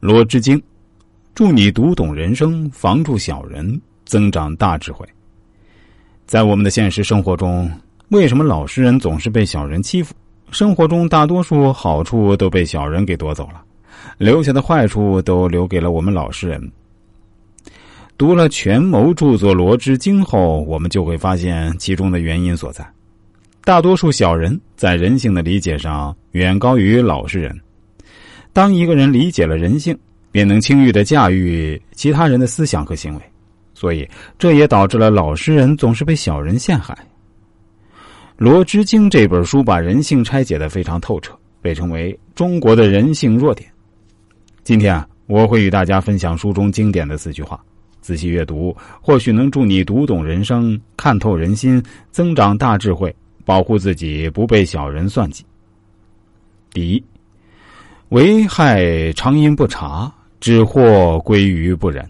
罗织经，祝你读懂人生，防住小人，增长大智慧。在我们的现实生活中，为什么老实人总是被小人欺负？生活中大多数好处都被小人给夺走了，留下的坏处都留给了我们老实人。读了权谋著作《罗织经》后，我们就会发现其中的原因所在。大多数小人在人性的理解上远高于老实人。当一个人理解了人性，便能轻易的驾驭其他人的思想和行为，所以这也导致了老实人总是被小人陷害。《罗织经》这本书把人性拆解的非常透彻，被称为中国的人性弱点。今天啊，我会与大家分享书中经典的四句话，仔细阅读或许能助你读懂人生、看透人心、增长大智慧，保护自己不被小人算计。第一。危害常因不察，知祸归于不忍。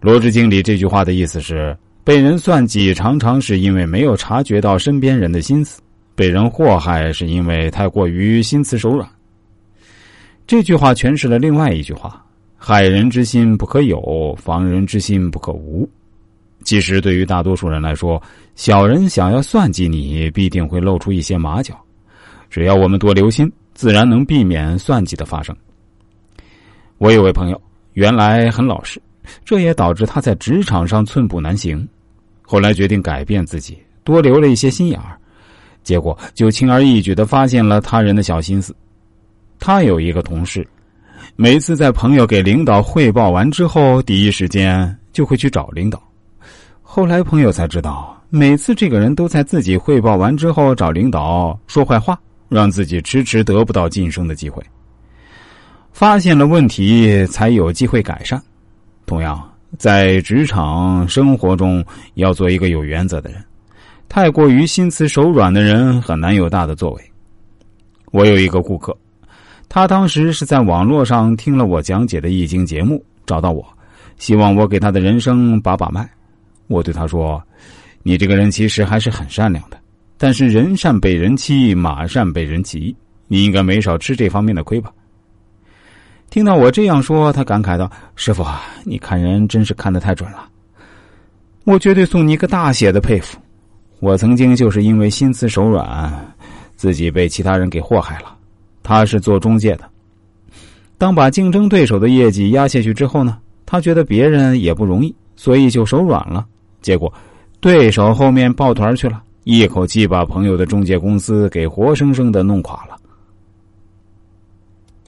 罗织经里这句话的意思是：被人算计，常常是因为没有察觉到身边人的心思；被人祸害，是因为太过于心慈手软。这句话诠释了另外一句话：害人之心不可有，防人之心不可无。其实，对于大多数人来说，小人想要算计你，必定会露出一些马脚。只要我们多留心。自然能避免算计的发生。我有位朋友，原来很老实，这也导致他在职场上寸步难行。后来决定改变自己，多留了一些心眼儿，结果就轻而易举的发现了他人的小心思。他有一个同事，每次在朋友给领导汇报完之后，第一时间就会去找领导。后来朋友才知道，每次这个人都在自己汇报完之后找领导说坏话。让自己迟迟得不到晋升的机会。发现了问题，才有机会改善。同样，在职场生活中，要做一个有原则的人。太过于心慈手软的人，很难有大的作为。我有一个顾客，他当时是在网络上听了我讲解的易经节目，找到我，希望我给他的人生把把脉。我对他说：“你这个人其实还是很善良的。”但是人善被人欺，马善被人骑，你应该没少吃这方面的亏吧？听到我这样说，他感慨道：“师傅，你看人真是看得太准了，我绝对送你一个大写的佩服。我曾经就是因为心慈手软，自己被其他人给祸害了。他是做中介的，当把竞争对手的业绩压下去之后呢，他觉得别人也不容易，所以就手软了。结果，对手后面抱团去了。”一口气把朋友的中介公司给活生生的弄垮了。